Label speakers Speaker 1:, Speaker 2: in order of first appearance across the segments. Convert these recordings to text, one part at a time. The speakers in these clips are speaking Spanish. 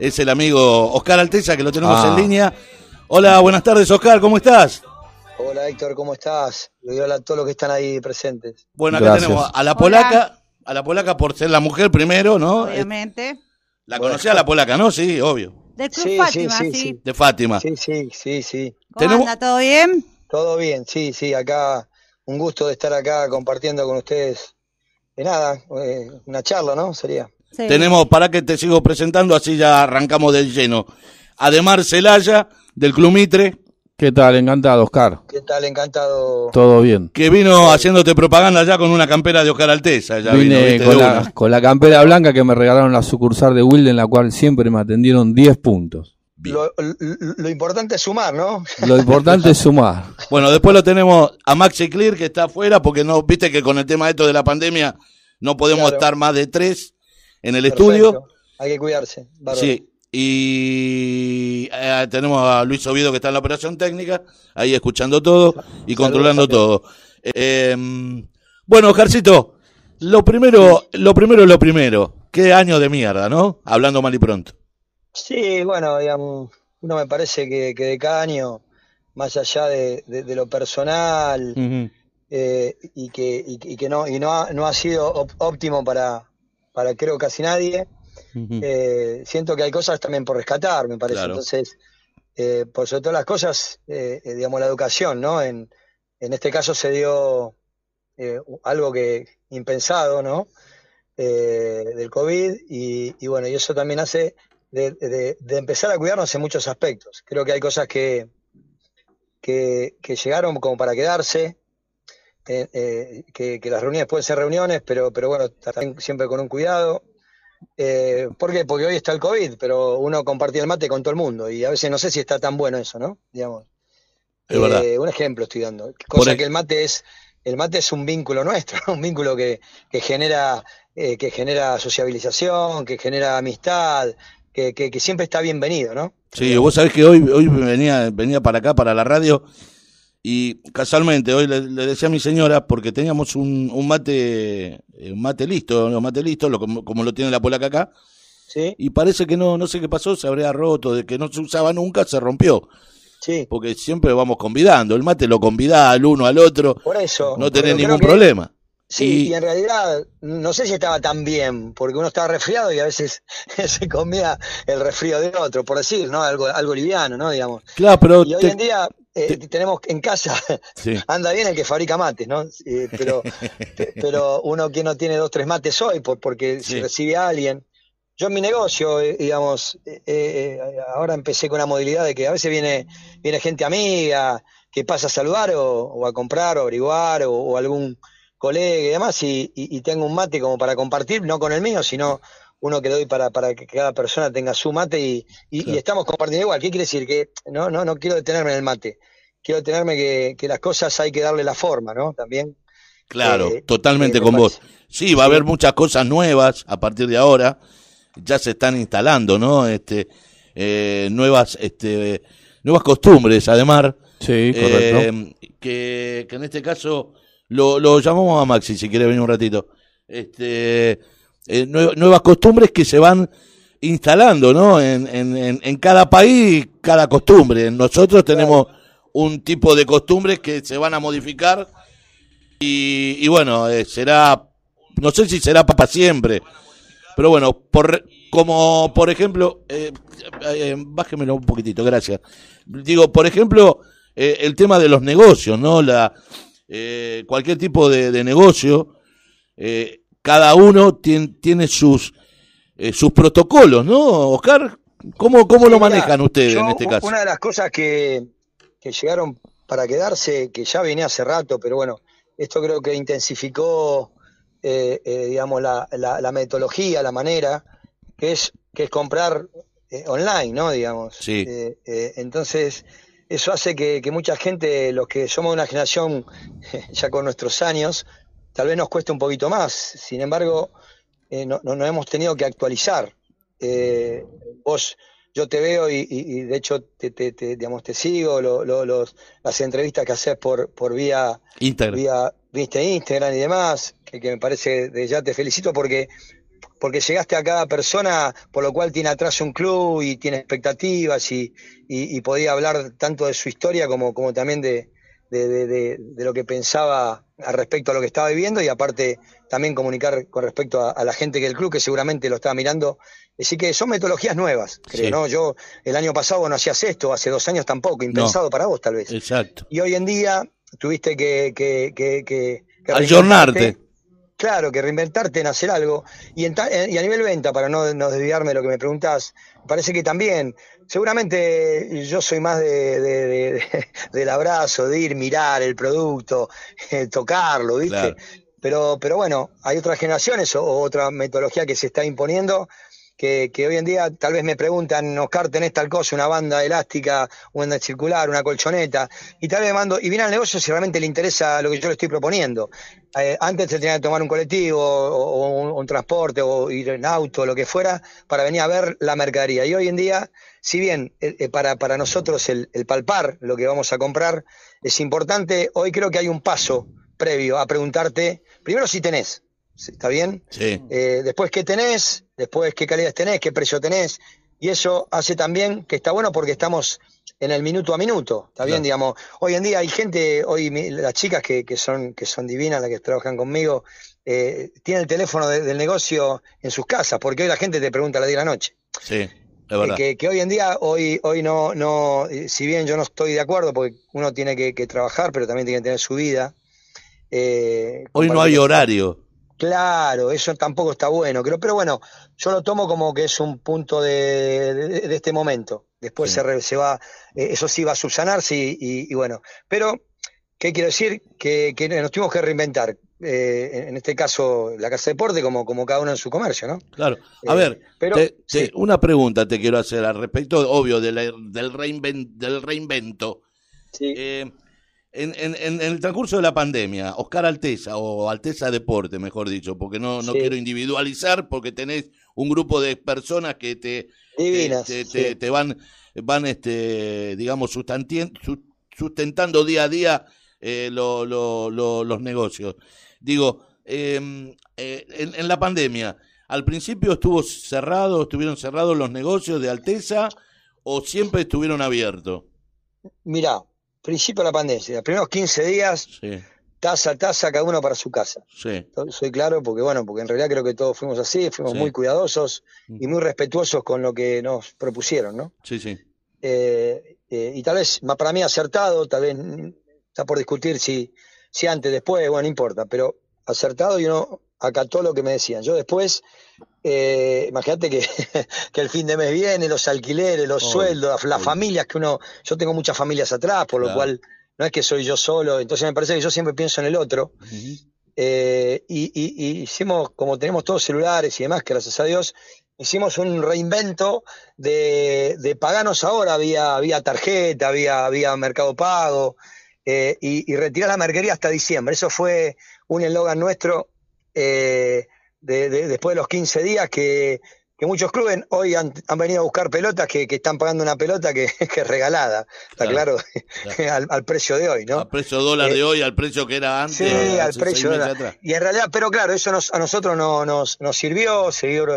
Speaker 1: es el amigo Oscar Alteza, que lo tenemos
Speaker 2: Ah.
Speaker 1: en línea. Hola, buenas tardes, Oscar, ¿cómo estás?
Speaker 3: Hola Héctor, ¿cómo estás? Le digo a todos los que están ahí presentes.
Speaker 1: Bueno, acá
Speaker 2: Gracias.
Speaker 1: tenemos a la polaca, a la polaca por ser la mujer primero, ¿no?
Speaker 4: Obviamente.
Speaker 1: La conocía la polaca, ¿no? Sí, obvio.
Speaker 4: Del Club
Speaker 3: Sí,
Speaker 4: Fátima,
Speaker 3: sí,
Speaker 4: sí.
Speaker 3: sí, sí.
Speaker 1: De Fátima.
Speaker 3: Sí, sí, sí, sí.
Speaker 4: ¿Cómo
Speaker 1: Tenemos-
Speaker 4: anda? ¿Todo bien?
Speaker 3: Todo bien, sí, sí, acá un gusto de estar acá compartiendo con ustedes. De nada, eh, una charla, ¿no? Sería.
Speaker 4: Sí.
Speaker 1: Tenemos, para que te sigo presentando, así ya arrancamos del lleno. Ademar Celaya, del Club Mitre,
Speaker 2: ¿Qué tal? Encantado, Oscar.
Speaker 3: ¿Qué tal? Encantado.
Speaker 2: Todo bien.
Speaker 1: que vino haciéndote propaganda ya con una campera de Oscar Alteza. Ya
Speaker 2: Vine con la,
Speaker 1: una.
Speaker 2: con la campera blanca que me regalaron la sucursal de Wilde, en la cual siempre me atendieron 10 puntos.
Speaker 3: Lo, lo- lo importante es sumar, ¿no?
Speaker 2: Lo importante es sumar.
Speaker 1: Bueno, después lo tenemos a Maxi Clear, que está afuera, porque no, viste que con el tema esto de la pandemia no podemos
Speaker 3: Claro.
Speaker 1: estar más de tres en el
Speaker 3: Perfecto.
Speaker 1: estudio.
Speaker 3: Hay que cuidarse. bárbaro.
Speaker 1: Sí. Y eh, tenemos a Luis Oviedo que está en la operación técnica, ahí escuchando todo y controlando todo. Eh, bueno, Oscarcito, lo primero, lo primero es lo primero. Qué año de mierda, ¿no? Hablando mal y pronto.
Speaker 3: Sí, bueno, digamos, uno me parece que, que de cada año, más allá de, de- de lo personal, eh, y que, y, que- y que no, y no ha, no ha sido óptimo para, para creo casi nadie. Eh, siento que hay cosas también por rescatar, me parece.
Speaker 1: Claro.
Speaker 3: Entonces, eh, por sobre todas las cosas, eh, eh, digamos, la educación, ¿no? En, en este caso se dio algo que impensado, ¿no? Eh, del COVID y, y bueno, y eso también hace de, de- de empezar a cuidarnos en muchos aspectos. Creo que hay cosas que, que, que llegaron como para quedarse, eh, eh, que, que las reuniones pueden ser reuniones, pero, pero bueno, también siempre con un cuidado. Eh, ¿Por qué? Porque hoy está el COVID, pero uno compartía el mate con todo el mundo y a veces no sé si está tan bueno eso, ¿no? Digamos.
Speaker 1: Es verdad.
Speaker 3: Eh, un ejemplo estoy dando. Cosa
Speaker 1: ej-
Speaker 3: que el mate es, el mate es un vínculo nuestro, un vínculo que, que genera, eh, que genera sociabilización, que genera amistad, que, que, que siempre está bienvenido, ¿no?
Speaker 1: Sí, vos sabés que hoy, hoy venía, venía para acá, para la radio, y casualmente hoy le, le decía a mi señora, porque teníamos un, un mate, eh, un mate listo, un mate listo, lo, como, como lo tiene la polaca acá,
Speaker 3: Sí,
Speaker 1: y parece que no, no sé qué pasó, se habría roto, de que no se usaba nunca, se rompió,
Speaker 3: sí.
Speaker 1: porque siempre vamos convidando, el mate lo convida al uno, al otro,
Speaker 3: Por eso.
Speaker 1: no tenés ningún
Speaker 3: que-
Speaker 1: problema.
Speaker 3: Sí,
Speaker 1: Y-
Speaker 3: y en realidad no sé si estaba tan bien, porque uno estaba resfriado y a veces se comía el resfrío de otro, por decir, ¿no? Algo, algo liviano, ¿no? Digamos.
Speaker 1: Claro, pero...
Speaker 3: Y hoy
Speaker 1: te-
Speaker 3: en día eh,
Speaker 1: te-
Speaker 3: tenemos en casa,
Speaker 1: sí.
Speaker 3: anda bien el que fabrica mates, ¿no? Eh, pero, pe- pero uno que no tiene dos, tres mates hoy, por, porque
Speaker 1: Sí.
Speaker 3: si recibe a alguien. Yo en mi negocio, eh, digamos, eh, eh, ahora empecé con la modalidad de que a veces viene, viene gente amiga que pasa a saludar o, o a comprar o averiguar o, o algún colega y demás, y, y- y tengo un mate como para compartir, no con el mío, sino uno que le doy para, para que cada persona tenga su mate y, y- estamos compartiendo igual. ¿Qué quiere decir? Que no, no, no quiero detenerme en el mate. Quiero detenerme que, que las cosas hay que darle la forma, ¿no? También.
Speaker 1: Claro,
Speaker 3: Eh,
Speaker 1: totalmente
Speaker 3: eh,
Speaker 1: con vos. Sí, va a haber muchas cosas nuevas a partir de ahora. Ya se están instalando, ¿no? Este, eh, nuevas, este, nuevas costumbres, además.
Speaker 2: Sí, correcto.
Speaker 1: eh, que, que en este caso lo, lo llamamos a Maxi, si quiere venir un ratito. Este, eh, nue- nuevas costumbres que se van instalando, ¿no? En, en, en, cada país, cada costumbre. Nosotros tenemos un tipo de costumbres que se van a modificar y, y bueno, eh, será, no sé si será para siempre, pero bueno, por, como por ejemplo, eh, eh, bájemelo un poquitito, gracias. Digo, por ejemplo, el tema de los negocios, ¿no? La, eh, cualquier tipo de, de negocio, eh, cada uno tien- tiene sus, eh, sus protocolos, ¿no, Oscar? ¿Cómo, cómo lo manejan ustedes
Speaker 3: yo,
Speaker 1: en este caso?
Speaker 3: Una de las cosas que, que llegaron para quedarse, que ya venía hace rato, pero bueno, esto creo que intensificó, eh, eh, digamos, la, la- la metodología, la manera, que es, que es comprar eh, online, ¿no? Digamos.
Speaker 1: Sí.
Speaker 3: Eh, entonces, eso hace que, que mucha gente, los que somos de una generación ya con nuestros años, tal vez nos cueste un poquito más. Sin embargo, eh, no, no, no hemos tenido que actualizar. Eh, vos, yo te veo y, y- y de hecho te, te- te, digamos, te sigo, lo- lo- los, las entrevistas que haces por, por vía,
Speaker 1: Íntegro.
Speaker 3: vía viste Instagram y demás, que, que me parece, de ya te felicito porque porque llegaste a cada persona, por lo cual tiene atrás un club y tiene expectativas y, y, podía hablar tanto de su historia como, como también de, de, lo que pensaba al respecto a lo que estaba viviendo y aparte también comunicar con respecto a, la gente que el club que seguramente lo estaba mirando. Así que son metodologías nuevas, creo, ¿no? Yo el año pasado no hacías esto, hace dos años tampoco, impensado para vos tal vez.
Speaker 1: Exacto.
Speaker 3: Y hoy en día tuviste que... que, que, que, Claro, que reinventarte en hacer algo. Y, en, y a nivel venta, para no, no, desviarme de lo que me preguntas, parece que también, seguramente yo soy más de, del abrazo, de ir, mirar el producto, eh, tocarlo, ¿viste? Pero, pero bueno, hay otras generaciones o, otra metodología que se está imponiendo que, hoy en día tal vez me preguntan, Oscar, tenés tal cosa, una banda elástica, una banda circular, una colchoneta, y tal vez mando, y viene al negocio si realmente le interesa lo que yo le estoy proponiendo. Eh, antes se tenía que tomar un colectivo o, un, transporte o ir en auto, lo que fuera, para venir a ver la mercadería. Y hoy en día, si bien eh, eh, para, para nosotros el, el palpar lo que vamos a comprar es importante, hoy creo que hay un paso previo a preguntarte, primero si tenés, ¿Está bien?
Speaker 1: Sí.
Speaker 3: Eh, después, ¿qué tenés? Después, ¿qué calidad tenés? ¿Qué precio tenés? Y eso hace también que está bueno porque estamos en el minuto a minuto. ¿Está bien? Digamos, hoy en día hay gente, hoy las chicas que, que, son, que son divinas, las que trabajan conmigo, eh, tienen el teléfono del negocio en sus casas, porque hoy la gente te pregunta a la de la noche.
Speaker 1: Sí. Es verdad.
Speaker 3: que, que, hoy en día, hoy, hoy no, no, si bien yo no estoy de acuerdo, porque uno tiene que, trabajar, pero también tiene que tener su vida.
Speaker 1: Eh, hoy no hay horario.
Speaker 3: Claro, eso tampoco está bueno, creo, pero bueno, yo lo tomo como que es un punto de, este momento. Después se, se, va, eh, eso sí va a subsanarse y, bueno, pero ¿qué quiero decir? Que, nos tuvimos que reinventar. Eh, en este caso, la casa de deporte, como, como cada uno en su comercio, ¿no?
Speaker 1: Claro. A ver, eh, pero, una pregunta te quiero hacer al respecto, obvio, del, del, del reinvento. Sí. En, en, en, el transcurso de la pandemia, Oscar Alteza, o Alteza Deporte, mejor dicho, porque no, no quiero individualizar, porque tenés un grupo de personas que te, te, te, van, van este, digamos, sustentando día a día eh, los negocios. Digo, em, eh, en, la pandemia, ¿al principio estuvo cerrado, estuvieron cerrados los negocios de Alteza o siempre estuvieron abiertos?
Speaker 3: Mira, principio de la pandemia, los primeros 15 días, taza a taza, cada uno para su casa.
Speaker 1: Sí.
Speaker 3: Soy claro porque, bueno, porque en realidad creo que todos fuimos así, fuimos muy cuidadosos y muy respetuosos con lo que nos propusieron, ¿no?
Speaker 1: Sí, sí.
Speaker 3: Eh, eh, y tal vez, para mí acertado, tal vez está por discutir si, si antes, después, bueno, no importa, pero acertado y uno acató lo que me decían. Yo después, eh, imagínate que, que, el fin de mes viene, los alquileres, los sueldos, las, familias que uno, yo tengo muchas familias atrás, por lo cual no es que soy yo solo, entonces me parece que yo siempre pienso en el otro. Eh, y, hicimos, como tenemos todos celulares y demás, gracias a Dios, hicimos un reinvento de, de paganos ahora, había, había tarjeta, había, había mercado pago, eh, y, y retirar la mercadería hasta diciembre. Eso fue un eslogan nuestro eh, de, después de los 15 días que, muchos clubes hoy han, venido a buscar pelotas que, están pagando una pelota que, es regalada, está claro, al, precio de hoy, ¿no?
Speaker 1: Al precio dólar de eh, hoy, al precio que era antes.
Speaker 3: Sí, al precio dólar. Y en realidad, pero claro, eso a nosotros no, nos, nos sirvió,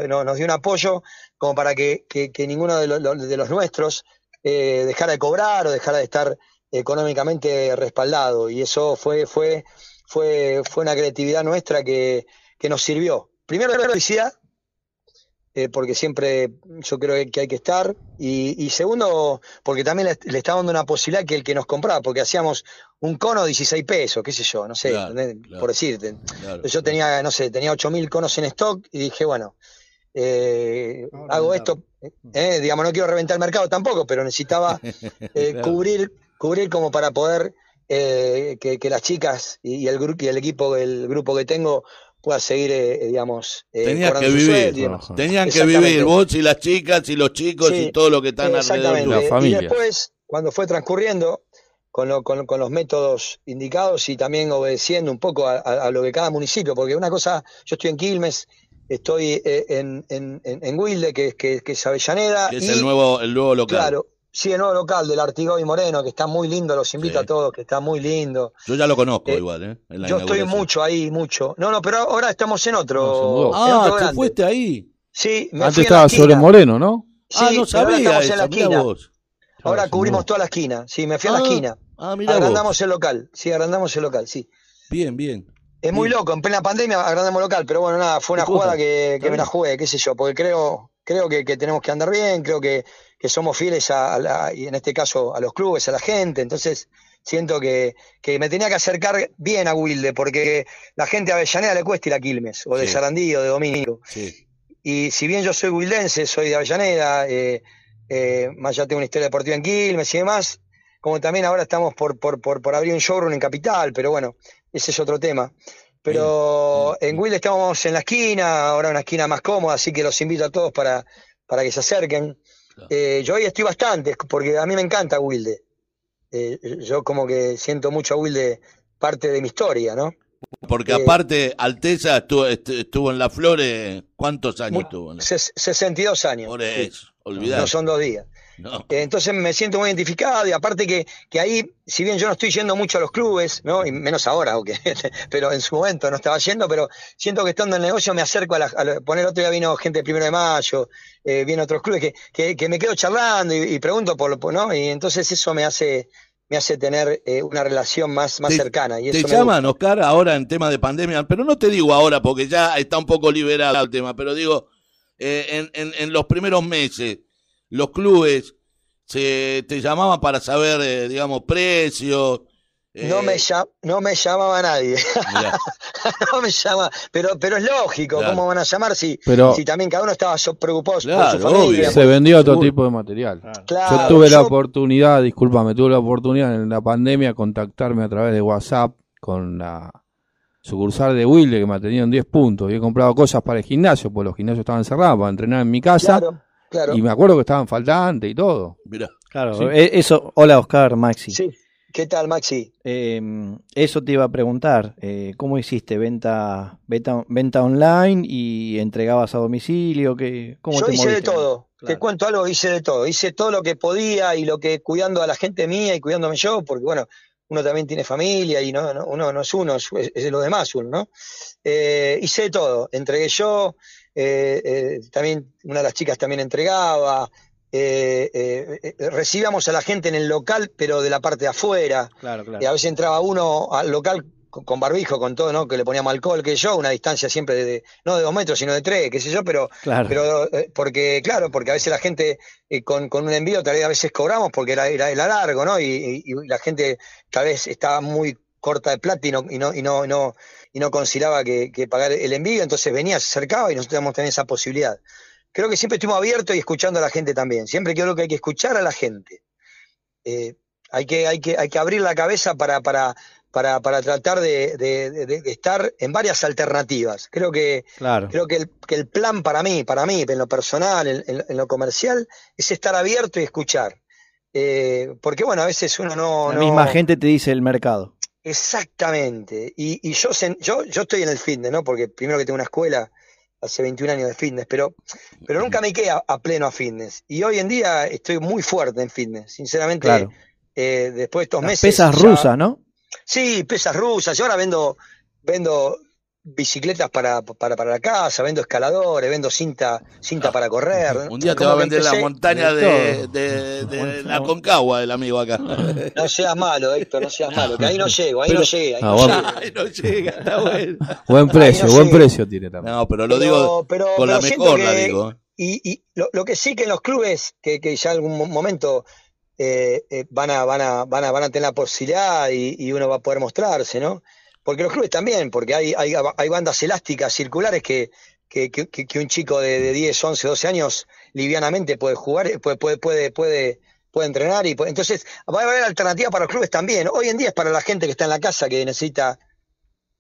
Speaker 3: nos dio un apoyo como para que, ninguno de, los nuestros eh, dejara de cobrar o dejara de estar económicamente respaldado. Y eso fue, fue fue, fue una creatividad nuestra que, nos sirvió. Primero, la felicidad, eh, porque siempre yo creo que hay que estar. Y, segundo, porque también le, le estaba dando una posibilidad que el que nos compraba, porque hacíamos un cono 16 pesos, qué sé yo, no sé, por decirte. Yo tenía, no sé, tenía 8.000 conos en stock y dije, bueno, eh, hago esto, eh, digamos, no quiero reventar el mercado tampoco, pero necesitaba cubrir, cubrir como para poder eh, que, las chicas y, el grupo y el equipo, el grupo que tengo pueda seguir, eh, digamos,
Speaker 1: eh, Tenían que vivir, tenían que vivir vos y las chicas y los chicos y todo lo que están alrededor de la familia.
Speaker 3: Y después, cuando fue transcurriendo, con, con, con, los métodos indicados y también obedeciendo un poco a, lo que cada municipio, porque una cosa, yo estoy en Quilmes, estoy en, en, en, Wilde, que, que, que es Avellaneda.
Speaker 1: Que es el nuevo, el nuevo local.
Speaker 3: Claro, Sí, el nuevo local del Artigó y Moreno, que está muy lindo, los invito
Speaker 1: Sí.
Speaker 3: a todos, que está muy lindo.
Speaker 1: Yo ya lo conozco
Speaker 3: Eh,
Speaker 1: igual, ¿eh? En la
Speaker 3: Yo estoy mucho ahí, mucho. No, no, pero ahora estamos en otro.
Speaker 2: No,
Speaker 3: en
Speaker 1: Ah,
Speaker 3: otro
Speaker 1: ¿te
Speaker 3: grande.
Speaker 1: fuiste ahí?
Speaker 3: Sí, me
Speaker 2: Antes
Speaker 3: fui en la
Speaker 2: estaba sobre. Moreno, ¿no?
Speaker 3: Sí,
Speaker 1: ah, no
Speaker 3: pero ahora
Speaker 1: sabía
Speaker 3: estamos en la esquina.
Speaker 1: vos.
Speaker 3: Ahora cubrimos toda la esquina. Sí, me fui a
Speaker 1: Ah,
Speaker 3: la esquina.
Speaker 1: Ah, vos.
Speaker 3: Agrandamos el local. Sí, agrandamos el local, sí.
Speaker 1: Bien, bien.
Speaker 3: Es muy
Speaker 1: Bien.
Speaker 3: loco, en plena pandemia agrandamos el local, pero bueno, nada, fue una jugada que, que me la jugué, qué sé yo, porque creo, creo que, que tenemos que andar bien, creo que, que somos fieles a, a la- y en este caso a los clubes, a la gente, entonces siento que, que me tenía que acercar bien a Wilde, porque la gente a Avellaneda le cuesta ir a Quilmes, o de
Speaker 1: Sí.
Speaker 3: Sarandí o de Domingo.
Speaker 1: Sí.
Speaker 3: Y si bien yo soy wildense, soy de Avellaneda, eh, eh, más ya tengo una historia deportiva en Quilmes y demás, como también ahora estamos por, por, por, por abrir un showroom en Capital, pero bueno, ese es otro tema. Pero
Speaker 1: Bien,
Speaker 3: en. Wilde estamos en la esquina, ahora una esquina más cómoda, así que los invito a todos para, para que se acerquen.
Speaker 1: Claro.
Speaker 3: Eh, yo hoy estoy bastante, porque a mí me encanta Wilde. Eh, yo como que siento mucho a Wilde parte de mi historia, ¿no?
Speaker 1: Porque
Speaker 3: Eh,
Speaker 1: aparte, Alteza estuvo, est- estuvo en Las Flores, ¿cuántos años la-
Speaker 3: Ses- 62 años.
Speaker 1: Por eso.
Speaker 3: No son dos días.
Speaker 1: No.
Speaker 3: Eh, Entonces me siento muy identificado y aparte que, que ahí, si bien yo no estoy yendo mucho a los clubes, ¿no? Y menos ahora, aunque, pero en su momento no estaba yendo, pero siento que estando en el negocio me acerco a, la, a poner otro día vino gente del primero de mayo, eh, viene otros clubes que, que, que me quedo charlando y, y pregunto por lo, por- ¿no? Y entonces eso me hace, me hace tener eh, una relación más, más
Speaker 1: Te-
Speaker 3: cercana. Y
Speaker 1: Te
Speaker 3: eso
Speaker 1: llaman, Oscar, ahora en tema de pandemia, pero no te digo ahora porque ya está un poco liberado el tema, pero digo, eh, en, en, en los primeros meses, los clubes se, te llamaban para saber, eh, digamos, precios. eh,
Speaker 3: No me, llam- no me llamaba nadie, no me llama, pero, pero es lógico,
Speaker 1: Claro.
Speaker 3: ¿cómo van a llamar si,
Speaker 2: Pero
Speaker 3: si también cada uno estaba preocupado por
Speaker 1: Claro,
Speaker 3: su familia?
Speaker 1: obvio.
Speaker 2: se vendió otro
Speaker 1: Seguro.
Speaker 2: tipo de material.
Speaker 3: Claro,
Speaker 2: yo tuve la oportunidad, discúlpame, tuve la oportunidad en la pandemia de contactarme a través de WhatsApp con la sucursal de Wilde que me atendieron 10 puntos y he comprado cosas para el gimnasio, porque los gimnasios estaban cerrados para entrenar en mi casa
Speaker 3: Claro,
Speaker 2: y me acuerdo que estaban faltantes y todo.
Speaker 1: mirá.
Speaker 4: Claro,
Speaker 2: Sí.
Speaker 4: e- eso. Hola, Oscar, Maxi.
Speaker 3: Sí. ¿Qué tal, Maxi?
Speaker 4: Eh, eso te iba a preguntar. eh, ¿Cómo hiciste? ¿Venta, venta, venta online y entregabas a domicilio? ¿Qué, ¿Cómo
Speaker 3: Yo
Speaker 4: te
Speaker 3: hice de todo. Te cuento algo, hice de todo. Hice todo lo que podía y lo que cuidando a la gente mía y cuidándome yo, porque bueno, uno también tiene familia y no, no- uno no es uno, es, es de los demás uno, ¿no? Eh, hice de todo. Entregué yo, eh, eh, también una de las chicas también entregaba. eh, eh, eh, recibíamos a la gente en el local, pero de la parte de afuera.
Speaker 4: Claro, claro.
Speaker 3: Y a veces entraba uno al local con, con barbijo, con todo, ¿no? Que le poníamos alcohol, que yo, una distancia siempre de, de- no de dos metros, sino de tres, qué sé yo, pero,
Speaker 4: Claro.
Speaker 3: pero eh, porque, claro, porque a veces la gente eh, con, con un envío tal vez a veces cobramos porque era, era, era largo, ¿no? Y, y- y la gente tal vez estaba muy corta de plata y no, y no, y no, y no, y no consideraba que, que pagar el envío, entonces venía, se acercaba y nosotros teníamos tener esa posibilidad. Creo que siempre estuvimos abiertos y escuchando a la gente también. Siempre creo que hay que escuchar a la gente. Eh, hay, que, hay, que, hay que abrir la cabeza para, para, para, para tratar de, de- de- de estar en varias alternativas. Creo que,
Speaker 4: Claro.
Speaker 3: creo que el, que el plan para mí, para mí, en lo personal, en, en- en lo comercial, es estar abierto y escuchar. Eh, porque bueno, a veces uno no...
Speaker 4: La
Speaker 3: no-
Speaker 4: misma gente te dice el mercado.
Speaker 3: Exactamente. Y, y yo, yo, yo estoy en el fitness, ¿no? Porque primero que tengo una escuela, hace 21 años de fitness, pero, pero nunca me quedé a, a pleno a fitness. Y hoy en día estoy muy fuerte en fitness. Sinceramente,
Speaker 4: Claro.
Speaker 3: eh, después de estos
Speaker 4: Las
Speaker 3: meses.
Speaker 4: pesas
Speaker 3: ya-
Speaker 4: rusas, ¿no?
Speaker 3: Sí, pesas rusas. Yo ahora vendo, vendo bicicletas para, para, para la casa, vendo escaladores, vendo cinta, cinta para correr.
Speaker 1: Un día te va a vender la montaña
Speaker 2: de
Speaker 1: de, la. Concagua, el amigo acá.
Speaker 3: No seas malo, Héctor, no seas malo, que ahí no llego, ahí
Speaker 4: Pero-
Speaker 3: no llegué. ahí
Speaker 2: Ah,
Speaker 3: no
Speaker 2: bueno.
Speaker 1: Ay, no llega, está bueno.
Speaker 2: Buen precio,
Speaker 3: no
Speaker 2: buen precio tiene también.
Speaker 1: No, pero lo
Speaker 3: Pero-
Speaker 1: digo
Speaker 3: pero-
Speaker 1: con la mejor, la
Speaker 3: que-
Speaker 1: digo.
Speaker 3: Y, y lo, lo que sí que en los clubes, que, que ya algún mo- momento eh, eh, van, a, van, a, van, a, van a tener la posibilidad y, y uno va a poder mostrarse, ¿no? Porque los clubes también, porque hay, hay, hay bandas elásticas circulares que, que, que, un chico de, de 10, 11, 12 años livianamente puede jugar, puede, puede, puede, puede, puede entrenar. y puede- Entonces, va a haber alternativa para los clubes también. Hoy en día es para la gente que está en la casa que necesita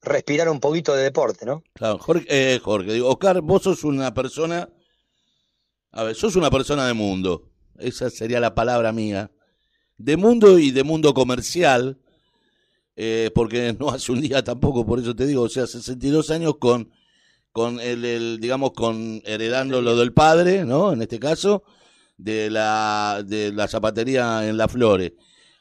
Speaker 3: respirar un poquito de deporte, ¿no?
Speaker 1: Claro, Jorge, eh, Jorge, digo, Oscar, vos sos una persona, a ver, sos una persona de mundo, esa sería la palabra mía, de mundo y de mundo comercial, eh, porque no hace un día tampoco, por eso te digo, o sea, 62 años con, con el, el, digamos, con heredando lo del padre, ¿no? En este caso, de la, de la zapatería en La Flores.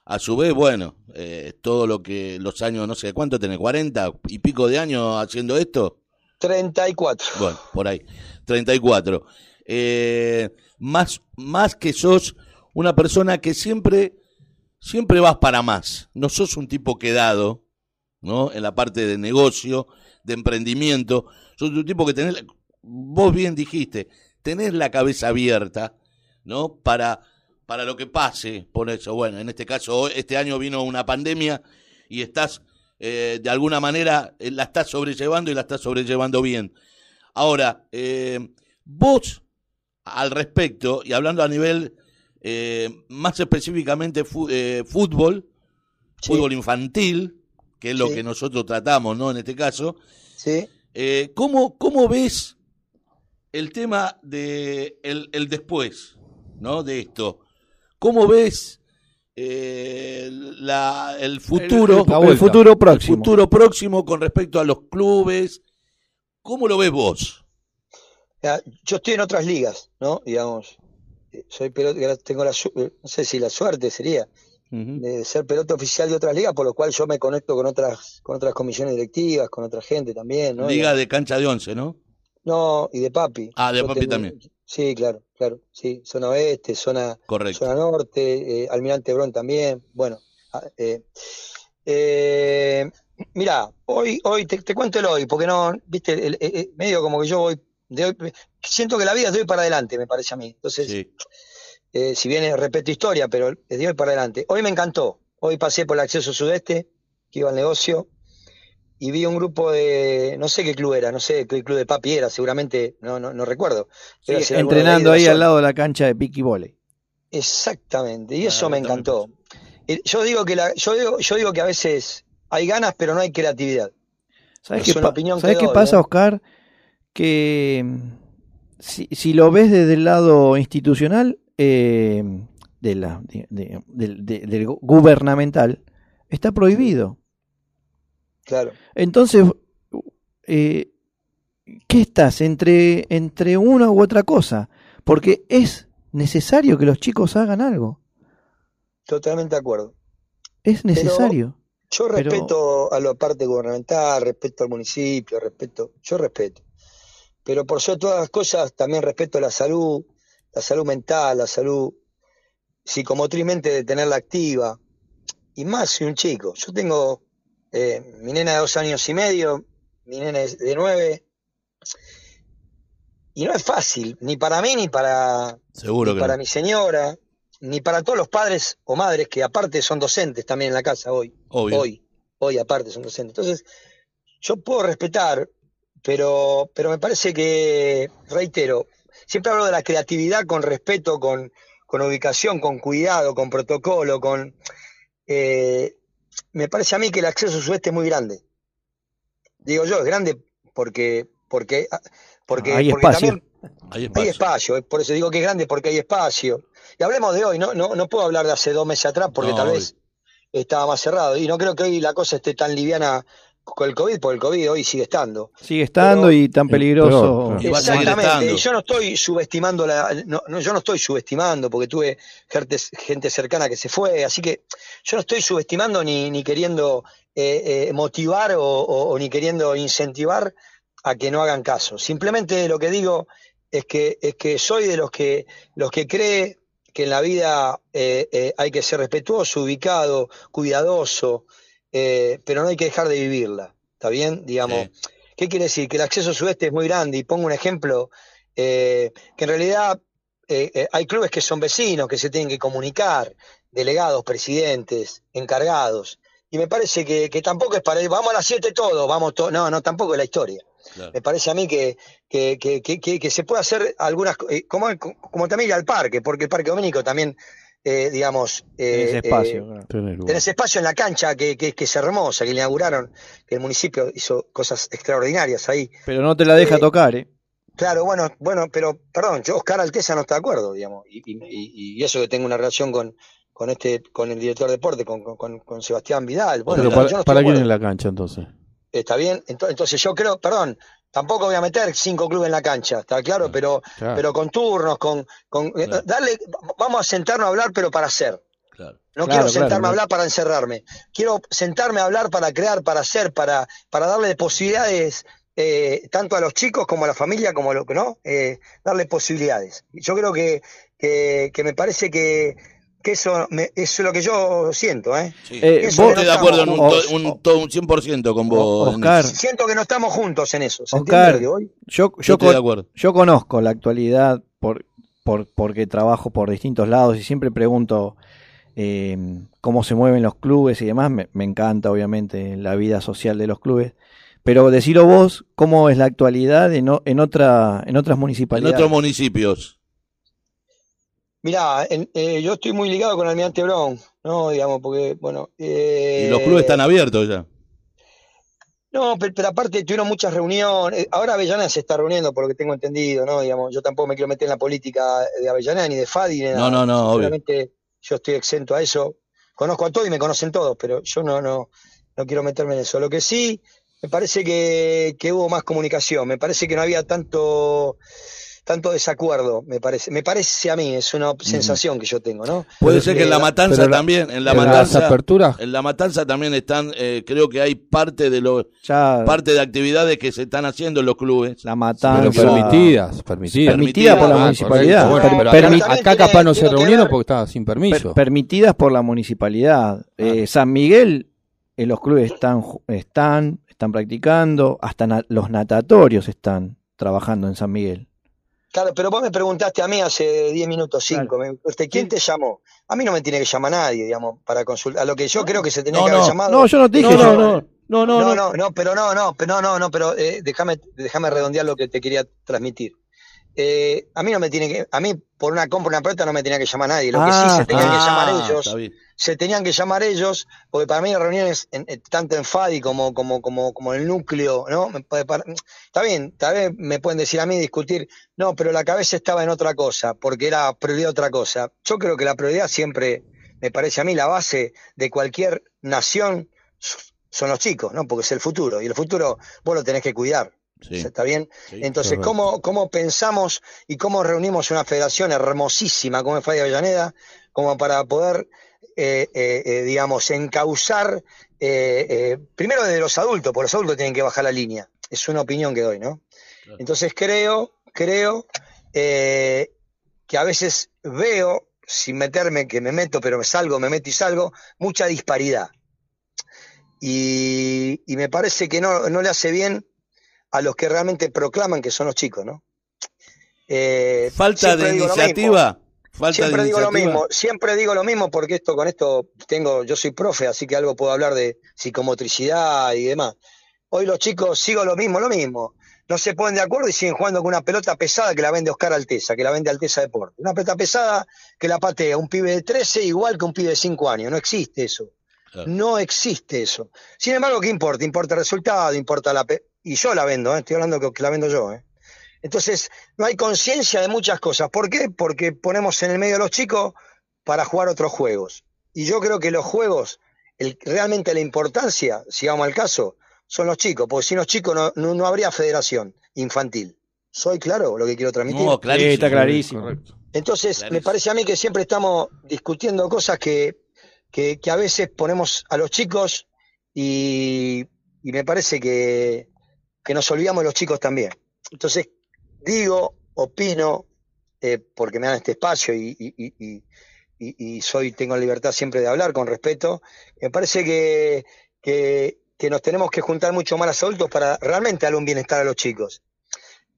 Speaker 1: A su vez, bueno, eh, todo lo que los años, no sé, ¿cuánto tenés? ¿40 y pico de años haciendo esto?
Speaker 3: 34.
Speaker 1: Bueno, por ahí, 34. Eh, más, más que sos una persona que siempre, siempre vas para más. No sos un tipo quedado, ¿no? En la parte de negocio, de emprendimiento. Sos un tipo que tenés, vos bien dijiste, tenés la cabeza abierta, ¿no? Para, para lo que pase, por eso, bueno, en este caso, este año vino una pandemia y estás, eh, de alguna manera, eh, la estás sobrellevando y la estás sobrellevando bien. Ahora, eh, vos, al respecto, y hablando a nivel más específicamente fútbol, fútbol infantil, que es lo que nosotros tratamos, ¿no? En este caso,
Speaker 3: sí.
Speaker 1: ¿cómo, ¿cómo ves el tema de el, el después, ¿no? De esto. ¿Cómo ves eh, la, el futuro,
Speaker 4: el, el, futuro próximo.
Speaker 1: El futuro próximo con respecto a los clubes. ¿Cómo lo ves vos?
Speaker 3: Yo estoy en otras ligas, ¿no? Digamos, soy pelota, tengo la, no sé si la suerte sería uh -huh. de ser pelota oficial de otras ligas, por lo cual yo me conecto con otras, con otras comisiones directivas, con otra gente también, ¿no?
Speaker 1: Liga de cancha de once, ¿no?
Speaker 3: No, y de papi.
Speaker 1: Ah, de yo papi tengo, también.
Speaker 3: Sí, claro, claro. Sí, zona oeste, zona,
Speaker 1: Correcto.
Speaker 3: zona norte, eh, Almirante Brón también. Bueno, eh, eh, mira, hoy, hoy te, te, cuento el hoy, porque no, viste, el, el, medio como que yo voy, de hoy, siento que la vida es de hoy para adelante, me parece a mí. Entonces,
Speaker 1: Sí.
Speaker 3: eh, si bien repito historia, pero es de hoy para adelante. Hoy me encantó. Hoy pasé por el acceso sudeste, que iba al negocio, y vi un grupo de, no sé qué club era, no sé qué club de papi era, seguramente, no, no, no recuerdo.
Speaker 4: Sí, entrenando ahí al lado de la cancha de piqui volley.
Speaker 3: Exactamente, y
Speaker 1: Ah,
Speaker 3: eso me encantó. Yo digo que la, yo digo, yo digo que a veces hay ganas, pero no hay creatividad.
Speaker 4: ¿Sabes
Speaker 3: Es
Speaker 4: qué,
Speaker 3: una
Speaker 4: pa-
Speaker 3: opinión
Speaker 4: ¿sabes
Speaker 3: que
Speaker 4: qué
Speaker 3: doy,
Speaker 4: pasa,
Speaker 3: ¿eh?
Speaker 4: Oscar? Que si, si lo ves desde el lado institucional, eh, de la, de- de- del- de- del gubernamental, está prohibido.
Speaker 3: Claro.
Speaker 4: Entonces, eh, ¿qué estás? Entre, entre una u otra cosa. Porque es necesario que los chicos hagan algo.
Speaker 3: Totalmente de acuerdo.
Speaker 4: Es necesario.
Speaker 3: Yo
Speaker 4: Pero-
Speaker 3: respeto a la parte gubernamental, respeto al municipio, respeto, yo respeto. Pero por sobre todas las cosas también respeto la salud, la salud mental, la salud psicomotrizmente de tenerla activa. Y más si un chico. Yo tengo eh, mi nena de dos años y medio, mi nena de nueve. Y no es fácil, ni para mí, ni para,
Speaker 1: Seguro
Speaker 3: ni
Speaker 1: que
Speaker 3: para
Speaker 1: no.
Speaker 3: mi señora, ni para todos los padres o madres que aparte son docentes también en la casa hoy.
Speaker 1: Obvio.
Speaker 3: Hoy, hoy aparte son docentes. Entonces, yo puedo respetar, pero, pero me parece que, reitero, siempre hablo de la creatividad con respeto, con, con ubicación, con cuidado, con protocolo, con... eh, me parece a mí que el acceso sudeste es muy grande. Digo yo, es grande porque, porque, porque,
Speaker 4: Hay
Speaker 3: porque
Speaker 4: espacio.
Speaker 3: también
Speaker 1: Hay
Speaker 3: hay
Speaker 1: espacio.
Speaker 3: espacio, eh, por eso digo que es grande porque hay espacio. Y hablemos de hoy, no, no, no puedo hablar de hace dos meses atrás porque
Speaker 1: No,
Speaker 3: tal vez estaba más cerrado. Y no creo que hoy la cosa esté tan liviana con el COVID, porque el COVID hoy sigue estando.
Speaker 4: Sigue estando
Speaker 3: Pero-
Speaker 4: y tan peligroso.
Speaker 1: a seguir
Speaker 3: Exactamente, y yo no estoy subestimando la, no, no, yo no estoy subestimando porque tuve gente, gente cercana que se fue, así que yo no estoy subestimando ni, ni queriendo eh, eh, motivar o, o- o ni queriendo incentivar a que no hagan caso. Simplemente lo que digo es que, es que soy de los que, los que cree que en la vida eh, eh, hay que ser respetuoso, ubicado, cuidadoso, eh, pero no hay que dejar de vivirla. ¿Está bien? Digamos,
Speaker 1: Sí.
Speaker 3: ¿Qué quiere decir? Que el acceso sudeste es muy grande y pongo un ejemplo eh, que en realidad eh, eh, hay clubes que son vecinos, que se tienen que comunicar, delegados, presidentes, encargados. Y me parece que, que tampoco es para ir, vamos a las 7 todos, vamos todos. No, no, tampoco es la historia.
Speaker 1: Claro.
Speaker 3: Me parece a mí que, que, que, que, que- que se puede hacer algunas, eh, como, como también ir al parque, porque el Parque Dominico también, eh, digamos, eh,
Speaker 4: Ese espacio.
Speaker 3: eh,
Speaker 4: claro.
Speaker 2: Tenés.
Speaker 3: Tenés espacio en la cancha que, que, que es hermosa, que le inauguraron, que el municipio hizo cosas extraordinarias ahí.
Speaker 4: Pero no te la deja
Speaker 3: Eh,
Speaker 4: tocar, ¿eh?
Speaker 3: Claro, bueno, bueno, pero perdón, yo Oscar Alteza no está de acuerdo, digamos, y, y- y- y eso que tengo una relación con, con este, con el director de deporte, con, con- Sebastián Vidal. Bueno,
Speaker 2: Pero
Speaker 3: yo
Speaker 2: para,
Speaker 3: no estoy
Speaker 2: ¿para quién es la cancha entonces?
Speaker 3: Está bien, Ento- entonces yo creo, perdón, tampoco voy a meter cinco clubes en la cancha, está claro, pero,
Speaker 2: Claro.
Speaker 3: pero con turnos, con, con eh,
Speaker 1: Claro.
Speaker 3: darle, vamos a sentarnos a hablar, pero para hacer.
Speaker 1: Claro.
Speaker 3: No quiero sentarme a hablar para encerrarme. Quiero sentarme a hablar para crear, para hacer, para, para darle posibilidades eh, tanto a los chicos como a la familia, como a lo que no, eh, darle posibilidades. Yo creo que, que, que me parece que, que eso, me- eso es lo que yo siento. ¿eh?
Speaker 1: Sí.
Speaker 4: Eh, vos-
Speaker 1: Estoy de acuerdo en un, to- un, to- un 100% con vos.
Speaker 4: Oscar,
Speaker 3: Siento que no estamos juntos en eso. ¿se
Speaker 4: Oscar, yo,
Speaker 1: Yo
Speaker 4: yo,
Speaker 1: estoy de
Speaker 4: con-
Speaker 1: acuerdo.
Speaker 4: yo conozco la actualidad por, por, porque trabajo por distintos lados y siempre pregunto eh, cómo se mueven los clubes y demás. Me, me encanta, obviamente, la vida social de los clubes. Pero decilo vos, ¿cómo es la actualidad en, o- en, otra, en otras
Speaker 1: En
Speaker 4: municipalidades?
Speaker 1: otros municipios.
Speaker 3: Mirá, en- eh, yo estoy muy ligado con Almirante Brown, ¿no? Digamos, porque, bueno.
Speaker 1: Y los clubes
Speaker 3: eh,
Speaker 1: están abiertos ya.
Speaker 3: No, pero, pero aparte tuvieron muchas reuniones. Ahora Avellaneda se está reuniendo, por lo que tengo entendido, ¿no? Digamos, yo tampoco me quiero meter en la política de Avellaneda ni de Fadi. Ni
Speaker 1: No,
Speaker 3: nada.
Speaker 1: no, no, obvio.
Speaker 3: Sinceramente, yo estoy exento a eso. Conozco a todos y me conocen todos, pero yo no, no, no quiero meterme en eso. Lo que sí, me parece que, que hubo más comunicación. Me parece que no había tanto, tanto desacuerdo. Me parece, me parece a mí, es una sensación que yo tengo, ¿no?
Speaker 1: Puede ser
Speaker 3: que
Speaker 1: en la matanza
Speaker 2: la-
Speaker 1: también, en la
Speaker 2: Pero las
Speaker 1: matanza,
Speaker 2: aperturas,
Speaker 1: en la matanza también están, eh, creo que hay parte de los,
Speaker 4: Ya
Speaker 1: parte de actividades que se están haciendo en los clubes.
Speaker 4: la matanza.
Speaker 2: pero permitidas, permitidas.
Speaker 4: Permitida por la
Speaker 1: Ah,
Speaker 4: municipalidad.
Speaker 2: correcto. Bueno,
Speaker 4: Per-
Speaker 2: pero
Speaker 4: permi-
Speaker 2: acá, acá capaz no se reunieron porque estaba sin
Speaker 4: per-
Speaker 2: permiso.
Speaker 4: permitidas por la municipalidad. Eh, San Miguel, eh, los clubes están, están, están practicando, hasta na- los natatorios están trabajando en San Miguel.
Speaker 3: Claro, pero vos me preguntaste a mí hace 10 minutos, 5. ¿Quién te llamó? A mí no me tiene que llamar nadie, digamos, para consultar. A lo que yo creo que se tenía
Speaker 1: No,
Speaker 3: que haber
Speaker 1: no.
Speaker 3: llamado.
Speaker 4: No, yo no te dije.
Speaker 1: No, no, no, no, no,
Speaker 3: no,
Speaker 1: no.
Speaker 3: no, no, pero no, no, pero no, no, no, pero eh, déjame, déjame redondear lo que te quería transmitir. Eh, a mí no me tiene que, a mí por una compra, una pelota no me tenía que llamar nadie. Lo que
Speaker 4: Ah,
Speaker 3: sí se tenían que
Speaker 1: Ah,
Speaker 3: llamar ellos, se tenían que llamar ellos, porque para mí las reuniones, en- en- tanto en FADI como, como, como, como el núcleo, ¿no? Me puede par- está bien, tal vez me pueden decir a mí, discutir, no, pero la cabeza estaba en otra cosa, porque era prioridad otra cosa. Yo creo que la prioridad siempre, me parece a mí, la base de cualquier nación son los chicos, ¿no? Porque es el futuro, y el futuro vos lo tenés que cuidar.
Speaker 1: Sí,
Speaker 3: ¿Está bien?
Speaker 1: sí.
Speaker 3: Entonces,
Speaker 2: correcto.
Speaker 3: ¿cómo, ¿cómo pensamos y cómo reunimos una federación hermosísima como es Fadi Avellaneda, como para poder, eh, eh, eh, digamos, encauzar, eh, primero desde los adultos, porque los adultos tienen que bajar la línea, es una opinión que doy, ¿no?
Speaker 1: Claro.
Speaker 3: Entonces creo, creo que a veces veo, sin meterme, que me meto, pero me salgo, me meto y salgo, mucha disparidad. Y, y me parece que no, no le hace bien a los que realmente proclaman que son los chicos, ¿no? Eh,
Speaker 1: Falta de iniciativa. Falta
Speaker 3: Siempre
Speaker 1: de
Speaker 3: digo lo mismo, siempre digo lo mismo porque esto con esto tengo, yo soy profe, así que algo puedo hablar de psicomotricidad y demás. Hoy los chicos sigo lo mismo, lo mismo. No se ponen de acuerdo y siguen jugando con una pelota pesada que la vende Oscar Alteza, que la vende Alteza Deporte. Una pelota pesada que la patea un pibe de 13 igual que un pibe de 5 años. No existe eso.
Speaker 1: Claro.
Speaker 3: No existe eso. Sin embargo, ¿qué importa? Importa el resultado, importa la... pe- Y yo la vendo, ¿eh? estoy hablando que, la vendo yo. ¿eh? Entonces, no hay conciencia de muchas cosas. ¿Por qué? Porque ponemos en el medio a los chicos para jugar otros juegos. Y yo creo que los juegos, el- realmente la importancia, si vamos al caso, son los chicos, porque sin los chicos no, no, no habría federación infantil. ¿Soy claro lo que quiero transmitir?
Speaker 1: No, clarísimo.
Speaker 4: Sí, está clarísimo.
Speaker 2: Correcto.
Speaker 3: Entonces,
Speaker 1: Clarísimo.
Speaker 3: me parece a mí que siempre estamos discutiendo cosas que, que, que a veces ponemos a los chicos y, y me parece que, que nos olvidamos los chicos también. Entonces, digo, opino, eh, porque me dan este espacio y, y- y- y- soy, tengo libertad siempre de hablar con respeto, me parece que, que, que nos tenemos que juntar mucho más los adultos para realmente darle un bienestar a los chicos.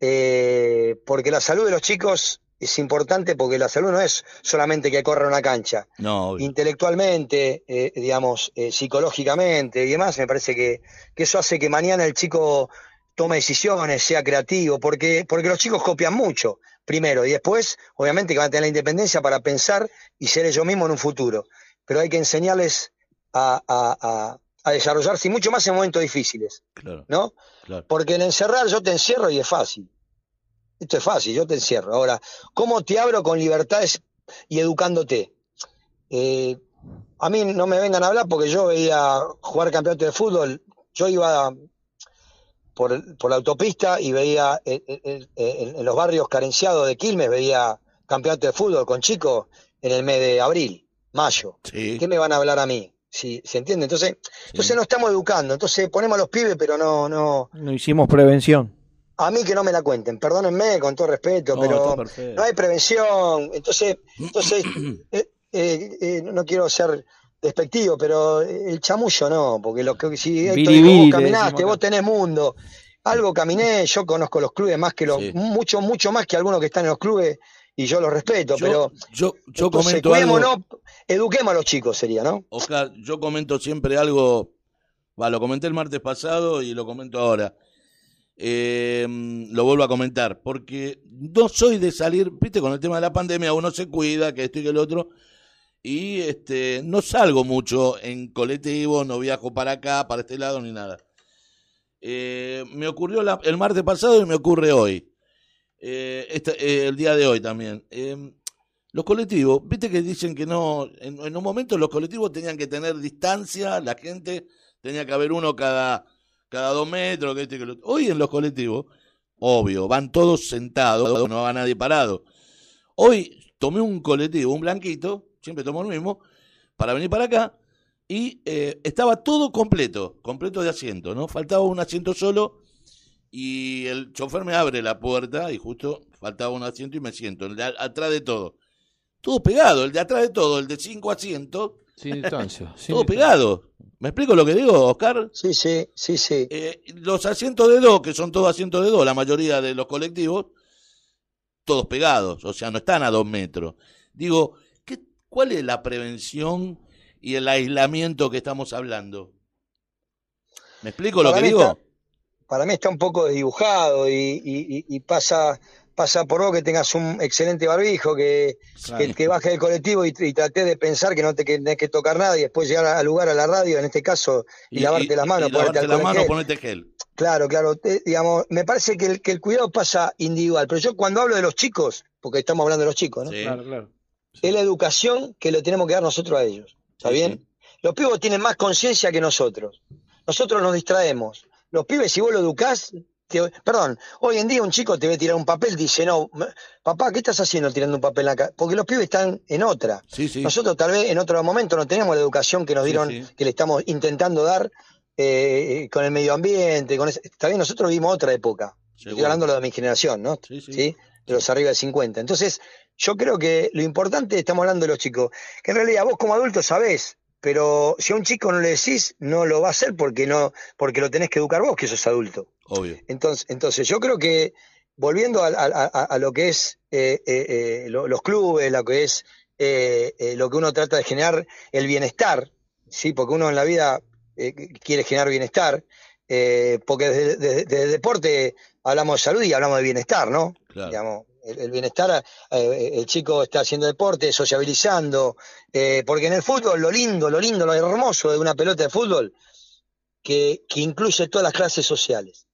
Speaker 3: Eh, porque la salud de los chicos es importante porque la salud no es solamente que corra una cancha.
Speaker 1: No, obvio.
Speaker 3: Intelectualmente, eh, digamos, eh, psicológicamente y demás, me parece que, que eso hace que mañana el chico tome decisiones, sea creativo, porque, porque los chicos copian mucho, primero, y después, obviamente, que van a tener la independencia para pensar y ser ellos mismos en un futuro. Pero hay que enseñarles a, a- a- a desarrollarse y mucho más en momentos difíciles,
Speaker 1: Claro,
Speaker 3: ¿no?
Speaker 1: claro.
Speaker 3: Porque el encerrar yo te encierro y es fácil. Esto es fácil, yo te encierro. Ahora, ¿cómo te abro con libertades y educándote? Eh, a mí no me vengan a hablar porque yo veía jugar campeonato de fútbol, yo iba por, por la autopista y veía en, en- en- en los barrios carenciados de Quilmes, veía campeonato de fútbol con chicos en el mes de abril, mayo.
Speaker 1: Sí.
Speaker 3: ¿Qué me van a hablar a mí? Sí, ¿Se entiende? Entonces, entonces no estamos educando, entonces ponemos a los pibes, pero no, no,
Speaker 4: No hicimos prevención.
Speaker 3: a mí que no me la cuenten, perdónenme con todo respeto,
Speaker 1: No,
Speaker 3: pero no hay prevención, entonces, entonces eh, eh, eh, no quiero ser despectivo, pero el chamullo no, porque lo que si
Speaker 4: Biribiri,
Speaker 3: dijo, vos caminaste, vos tenés mundo, algo caminé, yo conozco los clubes más que los,
Speaker 1: Sí.
Speaker 3: mucho, mucho más que algunos que están en los clubes y yo los respeto,
Speaker 1: Yo,
Speaker 3: pero
Speaker 1: yo, yo
Speaker 3: entonces,
Speaker 1: comento algo.
Speaker 3: eduquemos a los chicos sería, ¿no?
Speaker 1: Oscar, yo comento siempre algo, va, lo comenté el martes pasado y lo comento ahora. Eh, lo vuelvo a comentar, porque no soy de salir, viste, con el tema de la pandemia uno se cuida, que esto y que el otro, y este no salgo mucho en colectivo, no viajo para acá, para este lado, ni nada. Eh, me ocurrió el martes pasado y me ocurre hoy, Eh, eh, el día de hoy también. Los colectivos, viste que dicen que no, en, un momento los colectivos tenían que tener distancia, la gente tenía que haber uno cada, cada dos metros, que este, que lo. Hoy en los colectivos, obvio, van todos sentados, no va nadie parado. Hoy tomé un colectivo, un blanquito, siempre tomo el mismo, para venir para acá, y eh, estaba todo completo, completo de asiento, ¿no? Faltaba un asiento solo, y el chofer me abre la puerta, y justo faltaba un asiento y me siento, el de a- atrás de todo todo pegado, el de atrás de todo, el de cinco asientos,
Speaker 2: Sin distancia. sin
Speaker 1: todo
Speaker 2: distancia.
Speaker 1: pegado. ¿Me explico lo que digo, Oscar?
Speaker 3: Sí, sí, sí, sí.
Speaker 1: Eh, los asientos de dos, que son todos asientos de dos, la mayoría de los colectivos, todos pegados, o sea, no están a dos metros. Digo, ¿qué, ¿cuál es la prevención y el aislamiento que estamos hablando? ¿Me explico lo que digo?
Speaker 3: está- para mí está un poco desdibujado y, y- y- y pasa, pasa por vos que tengas un excelente barbijo, que,
Speaker 2: Claro.
Speaker 3: que, que bajes del colectivo y, y traté de pensar que no te que- tenés que tocar nada y después llegar al lugar a la radio, en este caso, y, lavarte las manos,
Speaker 1: y
Speaker 3: ponerte
Speaker 1: lavarte las
Speaker 3: alcohol en
Speaker 1: manos,
Speaker 3: gel.
Speaker 1: ponerte gel.
Speaker 3: Claro, claro. te- digamos, me parece que el, que el cuidado pasa individual, pero yo cuando hablo de los chicos, porque estamos hablando de los chicos, ¿no?
Speaker 1: Sí.
Speaker 2: Claro, claro.
Speaker 3: Es la educación que le tenemos que dar nosotros a ellos. ¿Está
Speaker 1: Sí,
Speaker 3: bien?
Speaker 1: sí.
Speaker 3: Los pibos tienen más conciencia que nosotros. Nosotros nos distraemos. Los pibes, si vos lo educás, te- perdón, hoy en día un chico te ve tirar un papel, dice, no, papá, ¿qué estás haciendo tirando un papel acá? Porque los pibes están en otra.
Speaker 1: Sí, sí.
Speaker 3: Nosotros tal vez en otro momento no teníamos la educación que nos dieron, que le estamos intentando dar eh, con el medio ambiente, con ese- bien, nosotros vivimos otra época. Estoy hablando de mi generación, ¿no?
Speaker 1: ¿sí?
Speaker 3: De los arriba de 50. Entonces, yo creo que lo importante, estamos hablando de los chicos, que en realidad vos como adulto sabés, pero si a un chico no le decís, no lo va a hacer porque no, porque lo tenés que educar vos, que sos adulto.
Speaker 1: Obvio.
Speaker 3: Entonces, entonces yo creo que volviendo a, a- a- a lo que es eh, eh, eh, lo- los clubes, lo que es eh, eh, lo que uno trata de generar, el bienestar, sí, porque uno en la vida eh, quiere generar bienestar, eh, porque desde, desde- desde el deporte hablamos de salud y hablamos de bienestar, ¿no?
Speaker 1: Claro.
Speaker 3: Digamos, el, el bienestar, eh, el chico está haciendo deporte, sociabilizando, eh, porque en el fútbol lo lindo, lo lindo, lo hermoso de una pelota de fútbol, que, que incluye todas las clases sociales.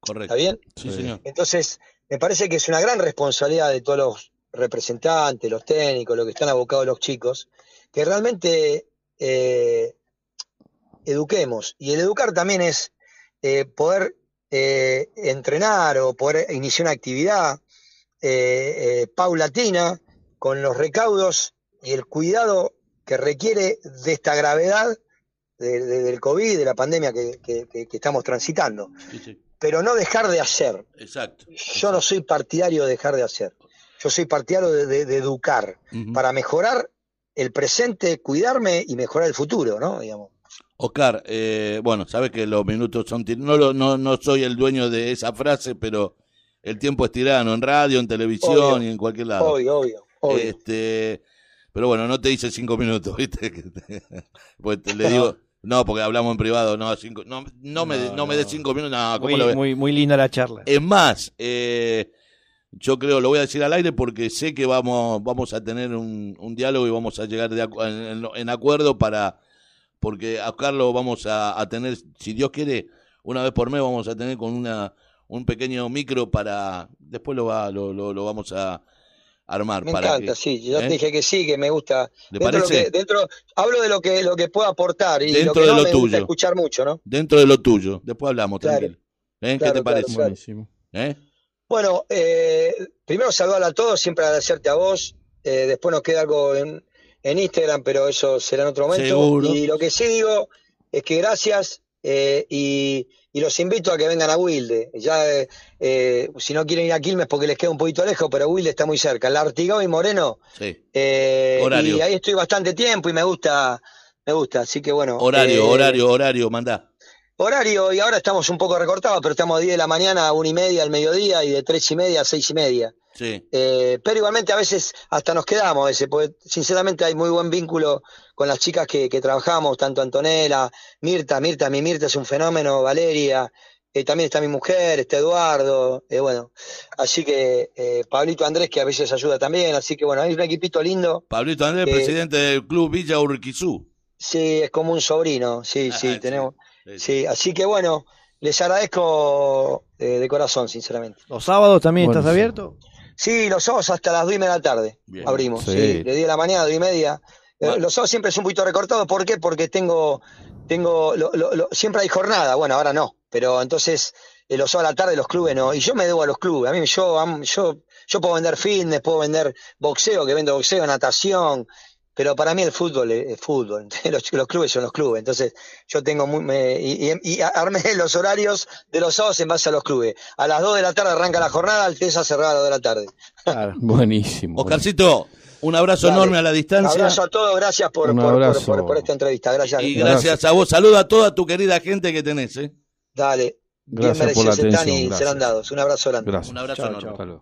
Speaker 1: Correcto.
Speaker 3: ¿Está bien?
Speaker 1: Sí, señor.
Speaker 3: Entonces, me parece que es una gran responsabilidad de todos los representantes, los técnicos, los que están abocados los chicos, que realmente eh, eduquemos. Y el educar también es eh, poder eh, entrenar o poder iniciar una actividad eh, paulatina con los recaudos y el cuidado que requiere de esta gravedad de- de- del COVID, de la pandemia que- que- que- que estamos transitando
Speaker 1: Sí, sí.
Speaker 3: pero no dejar de hacer.
Speaker 1: Exacto.
Speaker 3: Yo no soy partidario de dejar de hacer. Yo soy partidario de, educar para mejorar el presente, cuidarme y mejorar el futuro, ¿no? Digamos.
Speaker 1: Oscar, eh, bueno, sabes que los minutos son... tir- No, lo- no, no soy el dueño de esa frase, pero el tiempo es tirano, en radio, en televisión
Speaker 3: Obvio.
Speaker 1: y en cualquier lado.
Speaker 3: Obvio, obvio, obvio.
Speaker 1: Este, pero bueno, no te hice cinco minutos, ¿viste? Que te- pues te- le digo, no, porque hablamos en privado, no, cinco, no, no, me,
Speaker 2: No,
Speaker 1: no me des cinco minutos, no, ¿cómo
Speaker 4: Muy,
Speaker 1: lo ves?
Speaker 4: muy, muy linda la charla.
Speaker 1: Es más, eh, yo creo, lo voy a decir al aire porque sé que vamos, vamos a tener un, un diálogo y vamos a llegar de en acuerdo para, porque a Carlos vamos a, a tener, si Dios quiere, una vez por mes vamos a tener con una un pequeño micro para, después lo va, lo, lo, lo vamos a, armar.
Speaker 3: Me
Speaker 1: para
Speaker 3: encanta,
Speaker 1: que-
Speaker 3: sí. Yo
Speaker 1: ¿eh?
Speaker 3: te dije que sí, que me gusta.
Speaker 1: ¿Le
Speaker 3: Dentro, lo
Speaker 1: parece?
Speaker 3: que- dentro, hablo de lo que, lo que puedo aportar y
Speaker 1: Dentro
Speaker 3: lo que
Speaker 1: de
Speaker 3: no
Speaker 1: lo
Speaker 3: me gusta
Speaker 1: tuyo.
Speaker 3: escuchar mucho, ¿no?
Speaker 1: Dentro de lo tuyo. Después hablamos,
Speaker 3: Claro.
Speaker 1: tranquilo. ¿Eh? ¿Qué te parece?
Speaker 3: claro.
Speaker 2: Buenísimo.
Speaker 1: ¿Eh?
Speaker 3: Bueno, eh, primero saludar a todos, siempre agradecerte a vos. eh, después nos queda algo en, en Instagram, pero eso será en otro momento.
Speaker 1: Seguro.
Speaker 3: Y lo que sí digo es que gracias eh, y, y los invito a que vengan a Wilde. Ya, eh, eh, si no quieren ir a Quilmes porque les queda un poquito lejos, pero Wilde está muy cerca. La Artigao y Moreno.
Speaker 1: Sí.
Speaker 3: eh,
Speaker 1: Horario.
Speaker 3: Y ahí estoy bastante tiempo y me gusta, me gusta. Así que bueno.
Speaker 1: Horario,
Speaker 3: eh,
Speaker 1: horario, horario, mandá.
Speaker 3: Horario, y ahora estamos un poco recortados, pero estamos de 10 de la mañana a 1 y media al mediodía y de 3 y media a 6 y media.
Speaker 1: Sí.
Speaker 3: Eh, pero igualmente a veces hasta nos quedamos, a veces, porque sinceramente hay muy buen vínculo con las chicas que, que trabajamos, tanto Antonella, Mirta, Mirta, mi Mirta es un fenómeno, Valeria, eh, también está mi mujer, está Eduardo, eh, bueno, así que eh, Pablito Andrés que a veces ayuda también, así que bueno, hay un equipito lindo,
Speaker 1: Pablito Andrés,
Speaker 3: Eh,
Speaker 1: presidente del club Villa Urquizú.
Speaker 3: sí, es como un sobrino, sí,
Speaker 1: Ah,
Speaker 3: sí,
Speaker 1: sí.
Speaker 3: tenemos,
Speaker 1: Sí, sí.
Speaker 3: sí, así que bueno, les agradezco eh, de corazón, sinceramente.
Speaker 4: ¿Los sábados también
Speaker 2: Bueno,
Speaker 4: estás abierto?
Speaker 3: Sí, los sábados hasta las 2 y media de la tarde
Speaker 1: Bien.
Speaker 3: abrimos.
Speaker 2: Sí.
Speaker 3: Sí. de 10 de la mañana a 2 y media. Eh,
Speaker 1: Bueno.
Speaker 3: Los sábados siempre es un poquito recortado. ¿Por qué? Porque tengo, tengo, lo- lo- lo- siempre hay jornada. Bueno, ahora no. Pero entonces, eh, los sábados a la tarde los clubes no. Y yo me debo a los clubes. A mí, yo, am- yo, yo puedo vender fitness, puedo vender boxeo, que vendo boxeo, natación. Pero para mí el fútbol es, es fútbol. Los, los clubes son los clubes. Entonces, yo tengo muy, me- y, y- y armé los horarios de los sábados en base a los clubes. A las 2 de la tarde arranca la jornada, Alteza cerrada a las 2 de la tarde.
Speaker 4: Claro.
Speaker 2: Buenísimo.
Speaker 1: Oscarcito, un abrazo
Speaker 3: Dale.
Speaker 1: enorme a la distancia.
Speaker 3: Abrazo a todos, gracias por,
Speaker 2: Un
Speaker 3: por- por-
Speaker 2: abrazo.
Speaker 3: por- por esta entrevista. Gracias.
Speaker 1: Y gracias a vos. Saluda a toda tu querida gente que tenés. ¿eh?
Speaker 3: Dale. Bien
Speaker 2: Gracias por la
Speaker 3: merecidos están y
Speaker 2: gracias.
Speaker 3: serán dados. Un abrazo grande.
Speaker 2: Gracias.
Speaker 1: Un abrazo
Speaker 4: Chao,
Speaker 1: enorme.
Speaker 4: chao.
Speaker 2: Hasta luego.